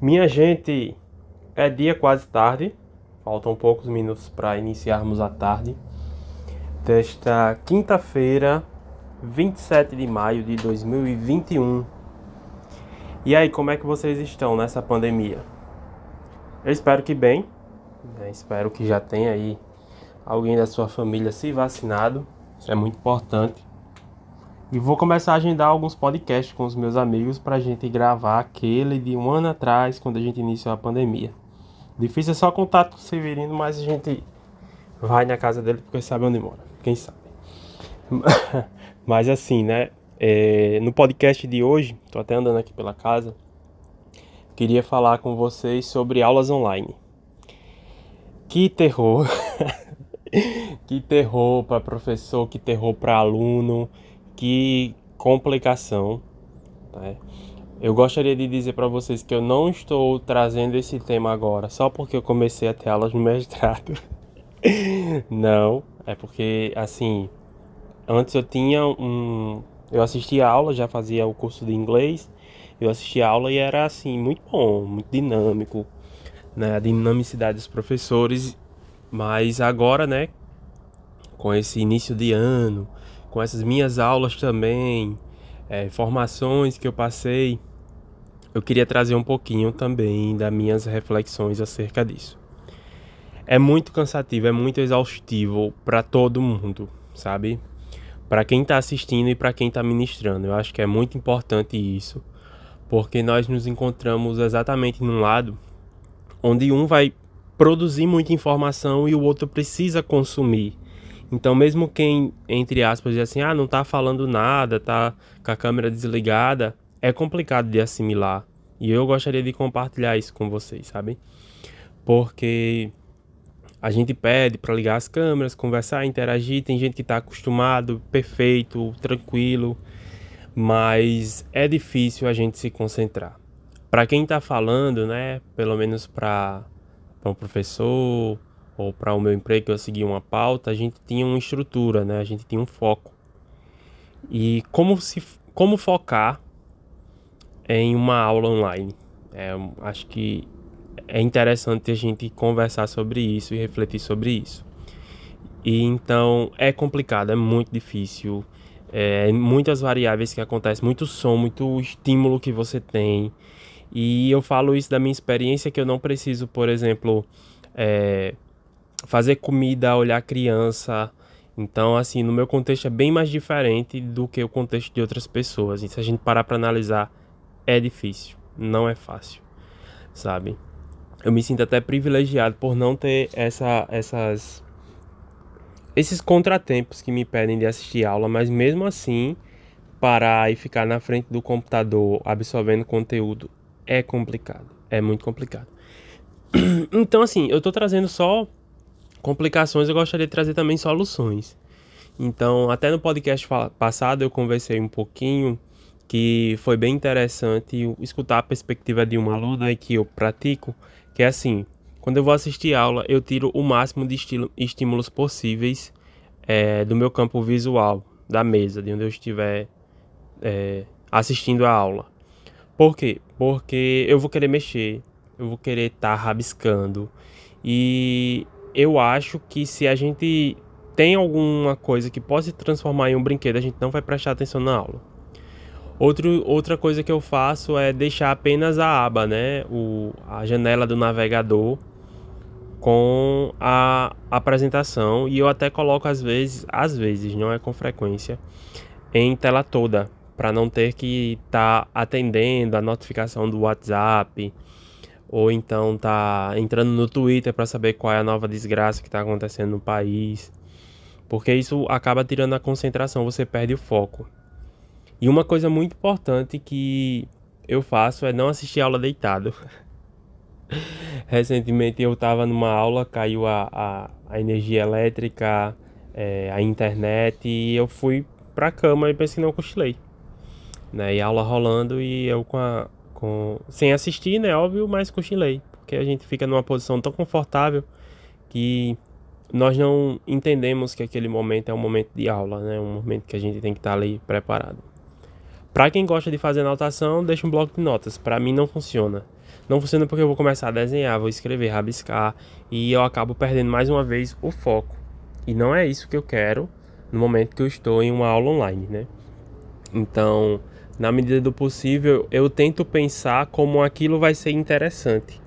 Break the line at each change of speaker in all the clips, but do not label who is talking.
Minha gente, é dia quase tarde, faltam poucos minutos para iniciarmos a tarde desta quinta-feira, 27 de maio de 2021. E aí, como é que vocês estão nessa pandemia? Eu espero que bem, né? espero que já tenha aí alguém da sua família se vacinado, isso é muito importante. E vou começar a agendar alguns podcasts com os meus amigos para a gente gravar aquele de um ano atrás, quando a gente iniciou a pandemia. Difícil é só contato com o Severino, mas a gente vai na casa dele porque sabe onde mora. Quem sabe? mas assim, né? É, no podcast de hoje, tô até andando aqui pela casa, queria falar com vocês sobre aulas online. Que terror! que terror para professor, que terror para aluno que complicação. Né? Eu gostaria de dizer para vocês que eu não estou trazendo esse tema agora só porque eu comecei a ter aulas no mestrado. não, é porque assim, antes eu tinha um, eu assistia aula, já fazia o curso de inglês, eu assistia aula e era assim muito bom, muito dinâmico, né, a dinamicidade dos professores, mas agora, né, com esse início de ano, com essas minhas aulas também, é, que eu passei, eu queria trazer um pouquinho também das minhas reflexões acerca disso. É muito cansativo, é muito exaustivo para todo mundo, sabe? Para quem está assistindo e para quem está ministrando. Eu acho que é muito importante isso, porque nós nos encontramos exatamente num lado onde um vai produzir muita informação e o outro precisa consumir. Então, mesmo quem, entre aspas, diz assim, ah, não tá falando nada, tá com a câmera desligada, é complicado de assimilar. E eu gostaria de compartilhar isso com vocês, sabe? Porque a gente pede para ligar as câmeras, conversar, interagir, tem gente que está acostumado, perfeito, tranquilo, mas é difícil a gente se concentrar. Para quem está falando, né, pelo menos para um professor, ou para o meu emprego eu segui uma pauta, a gente tinha uma estrutura, né? A gente tinha um foco. E como se como focar em uma aula online? É, acho que é interessante a gente conversar sobre isso e refletir sobre isso. E então é complicado, é muito difícil, é muitas variáveis que acontecem, muito som, muito estímulo que você tem. E eu falo isso da minha experiência que eu não preciso, por exemplo, é, fazer comida, olhar criança. Então, assim, no meu contexto é bem mais diferente do que o contexto de outras pessoas. E se a gente parar para analisar, é difícil, não é fácil, sabe? Eu me sinto até privilegiado por não ter essa, essas esses contratempos que me pedem de assistir aula, mas mesmo assim, parar e ficar na frente do computador absorvendo conteúdo é complicado, é muito complicado. Então, assim, eu tô trazendo só complicações, eu gostaria de trazer também soluções. Então, até no podcast passado eu conversei um pouquinho que foi bem interessante escutar a perspectiva de uma aluna que eu pratico, que é assim, quando eu vou assistir aula, eu tiro o máximo de estímulos possíveis é, do meu campo visual, da mesa, de onde eu estiver é, assistindo a aula. Por quê? Porque eu vou querer mexer, eu vou querer estar tá rabiscando. E eu acho que se a gente tem alguma coisa que possa se transformar em um brinquedo, a gente não vai prestar atenção na aula. Outro, outra coisa que eu faço é deixar apenas a aba, né? O, a janela do navegador com a apresentação e eu até coloco às vezes, às vezes, não é com frequência, em tela toda, para não ter que estar tá atendendo a notificação do WhatsApp, ou então tá entrando no Twitter para saber qual é a nova desgraça que está acontecendo no país. Porque isso acaba tirando a concentração, você perde o foco. E uma coisa muito importante que eu faço é não assistir aula deitado. Recentemente eu estava numa aula, caiu a, a, a energia elétrica, é, a internet e eu fui pra cama e pensei que não cochilei. Né? E aula rolando e eu com a, com sem assistir, né, óbvio, mas cochilei, porque a gente fica numa posição tão confortável que nós não entendemos que aquele momento é um momento de aula, né, um momento que a gente tem que estar ali preparado. Para quem gosta de fazer anotação, deixa um bloco de notas. Para mim não funciona. Não funciona porque eu vou começar a desenhar, vou escrever, rabiscar e eu acabo perdendo mais uma vez o foco. E não é isso que eu quero no momento que eu estou em uma aula online, né? Então, na medida do possível, eu tento pensar como aquilo vai ser interessante.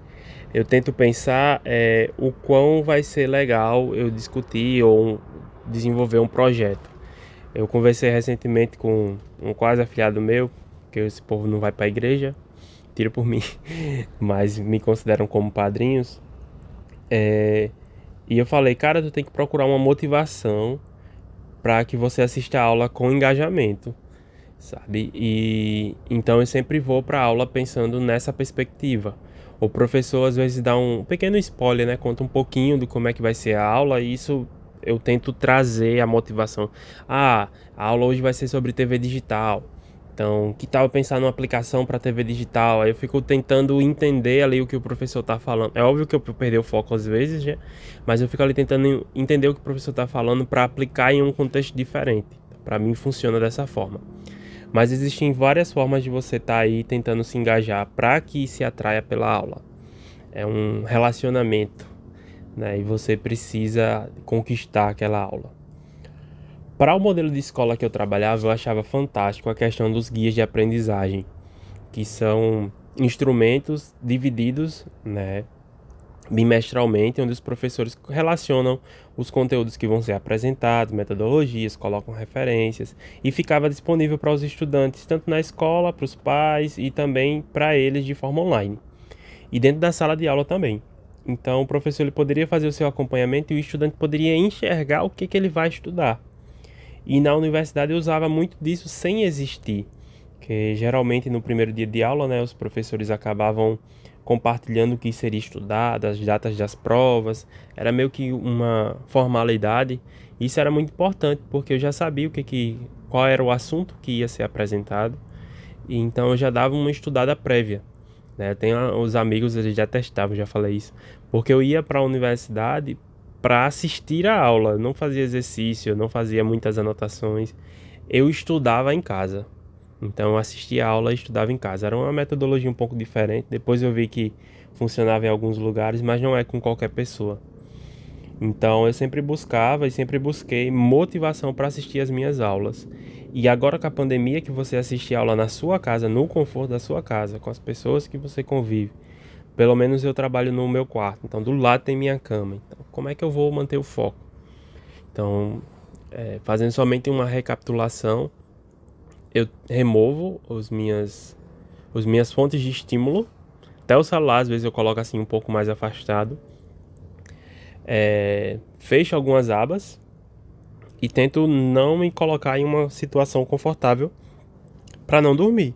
Eu tento pensar é, o quão vai ser legal eu discutir ou desenvolver um projeto. Eu conversei recentemente com um quase afiliado meu, que esse povo não vai para a igreja, tira por mim, mas me consideram como padrinhos. É, e eu falei, cara, tu tem que procurar uma motivação para que você assista a aula com engajamento, sabe? E então eu sempre vou para aula pensando nessa perspectiva. O professor às vezes dá um pequeno spoiler, né? Conta um pouquinho do como é que vai ser a aula e isso eu tento trazer a motivação. Ah, a aula hoje vai ser sobre TV digital. Então, que tal pensar numa aplicação para TV digital? Aí eu fico tentando entender ali o que o professor está falando. É óbvio que eu perdi o foco às vezes, né? mas eu fico ali tentando entender o que o professor está falando para aplicar em um contexto diferente. Para mim funciona dessa forma. Mas existem várias formas de você estar tá aí tentando se engajar para que se atraia pela aula. É um relacionamento, né? E você precisa conquistar aquela aula. Para o modelo de escola que eu trabalhava, eu achava fantástico a questão dos guias de aprendizagem, que são instrumentos divididos, né, bimestralmente, onde os professores relacionam os conteúdos que vão ser apresentados, metodologias, colocam referências e ficava disponível para os estudantes, tanto na escola, para os pais e também para eles de forma online. E dentro da sala de aula também. Então o professor ele poderia fazer o seu acompanhamento e o estudante poderia enxergar o que, que ele vai estudar. E na universidade eu usava muito disso sem existir, que geralmente no primeiro dia de aula, né, os professores acabavam compartilhando o que seria estudado, as datas das provas, era meio que uma formalidade. Isso era muito importante porque eu já sabia o que, que qual era o assunto que ia ser apresentado, e então eu já dava uma estudada prévia. Né? Tem os amigos, eles já testavam, já falei isso, porque eu ia para a universidade para assistir a aula. não fazia exercício, não fazia muitas anotações. Eu estudava em casa. Então eu assistia a aula e estudava em casa. Era uma metodologia um pouco diferente. Depois eu vi que funcionava em alguns lugares, mas não é com qualquer pessoa. Então eu sempre buscava e sempre busquei motivação para assistir as minhas aulas. E agora com a pandemia que você assiste aula na sua casa, no conforto da sua casa, com as pessoas que você convive, pelo menos eu trabalho no meu quarto, então do lado tem minha cama. Então, como é que eu vou manter o foco? Então, é, fazendo somente uma recapitulação, eu removo os minhas, os minhas fontes de estímulo. Até o celular, às vezes eu coloco assim um pouco mais afastado. É, fecho algumas abas e tento não me colocar em uma situação confortável para não dormir,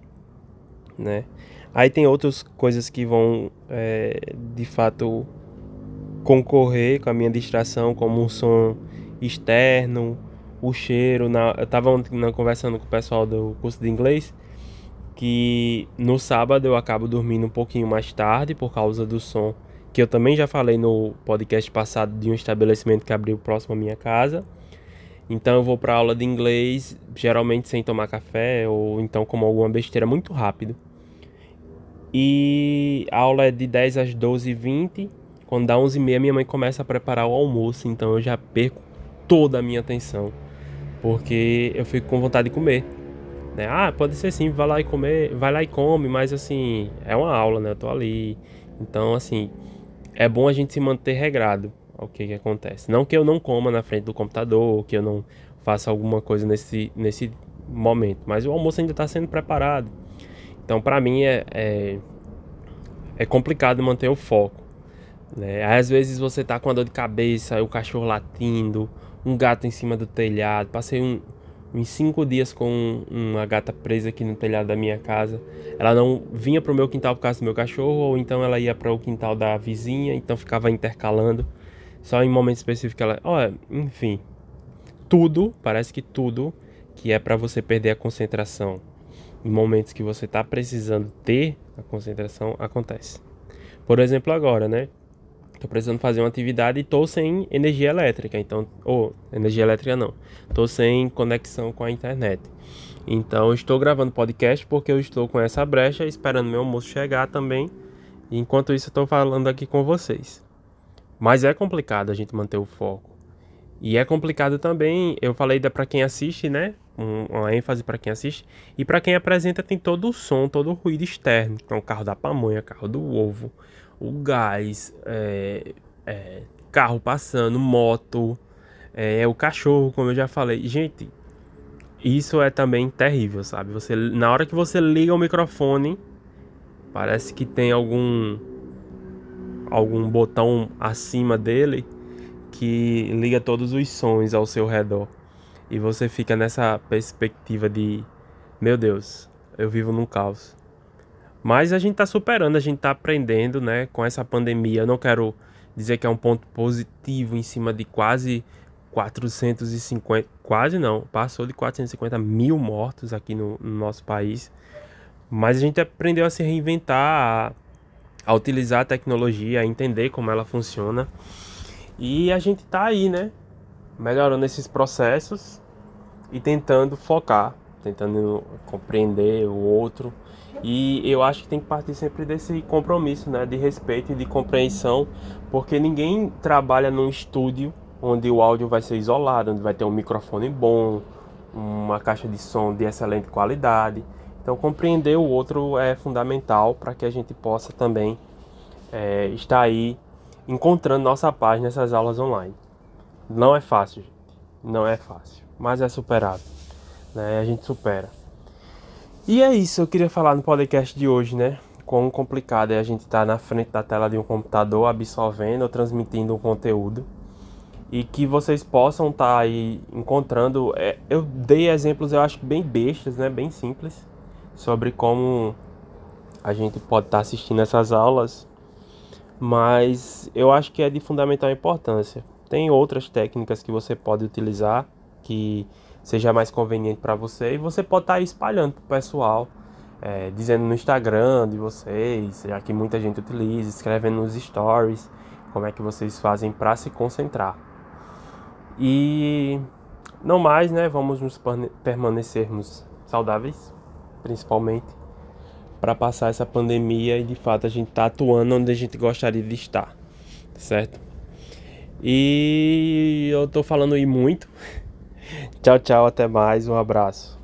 né? Aí tem outras coisas que vão, é, de fato, concorrer com a minha distração, como um som externo, o cheiro. Na, eu estava conversando com o pessoal do curso de inglês que no sábado eu acabo dormindo um pouquinho mais tarde por causa do som, que eu também já falei no podcast passado de um estabelecimento que abriu próximo à minha casa. Então eu vou para aula de inglês, geralmente sem tomar café ou então como alguma besteira muito rápido. E a aula é de 10 às 12h20. Quando dá 11h30, minha mãe começa a preparar o almoço. Então eu já perco toda a minha atenção. Porque eu fico com vontade de comer. Né? Ah, pode ser sim, vai lá e comer, vai lá e come, mas assim, é uma aula, né? Eu tô ali. Então, assim, é bom a gente se manter regrado ao que, que acontece. Não que eu não coma na frente do computador, que eu não faça alguma coisa nesse, nesse momento, mas o almoço ainda está sendo preparado. Então, para mim, é, é, é, complicado manter o foco. Né? Às vezes você tá com a dor de cabeça, o cachorro latindo, um gato em cima do telhado. Passei um, uns cinco dias com uma gata presa aqui no telhado da minha casa. Ela não vinha pro meu quintal por causa do meu cachorro, ou então ela ia para o quintal da vizinha, então ficava intercalando. Só em momentos específicos ela. Olha, enfim. Tudo, parece que tudo que é para você perder a concentração em momentos que você está precisando ter a concentração, acontece. Por exemplo, agora, né? Estou precisando fazer uma atividade e estou sem energia elétrica, então, ou energia elétrica não, estou sem conexão com a internet. Então, estou gravando podcast porque eu estou com essa brecha, esperando meu almoço chegar também. Enquanto isso, estou falando aqui com vocês. Mas é complicado a gente manter o foco. E é complicado também, eu falei para quem assiste, né? Um, uma ênfase para quem assiste. E para quem apresenta tem todo o som, todo o ruído externo. Então, carro da pamonha, carro do ovo, o gás, é, é, carro passando, moto, é, o cachorro, como eu já falei. Gente, isso é também terrível, sabe? Você, na hora que você liga o microfone, parece que tem algum algum botão acima dele que liga todos os sons ao seu redor. E você fica nessa perspectiva de, meu Deus, eu vivo num caos. Mas a gente tá superando, a gente tá aprendendo, né, com essa pandemia. Eu não quero dizer que é um ponto positivo em cima de quase 450, quase não, passou de 450 mil mortos aqui no, no nosso país. Mas a gente aprendeu a se reinventar, a, a utilizar a tecnologia, a entender como ela funciona. E a gente tá aí, né? Melhorando esses processos e tentando focar, tentando compreender o outro. E eu acho que tem que partir sempre desse compromisso, né? De respeito e de compreensão, porque ninguém trabalha num estúdio onde o áudio vai ser isolado, onde vai ter um microfone bom, uma caixa de som de excelente qualidade. Então, compreender o outro é fundamental para que a gente possa também é, estar aí encontrando nossa paz nessas aulas online. Não é fácil, gente. Não é fácil, mas é superado. Né? A gente supera. E é isso, eu queria falar no podcast de hoje, né? Quão complicado é a gente estar tá na frente da tela de um computador absorvendo ou transmitindo um conteúdo e que vocês possam estar tá aí encontrando. É, eu dei exemplos, eu acho bem bestas, né? Bem simples, sobre como a gente pode estar tá assistindo essas aulas mas eu acho que é de fundamental importância. Tem outras técnicas que você pode utilizar que seja mais conveniente para você e você pode estar tá espalhando para o pessoal, é, dizendo no Instagram de vocês, já que muita gente utiliza, escrevendo nos stories, como é que vocês fazem para se concentrar. E não mais, né? Vamos nos permanecermos saudáveis, principalmente para passar essa pandemia e de fato a gente tá atuando onde a gente gostaria de estar, certo? E eu tô falando aí muito. Tchau, tchau, até mais, um abraço.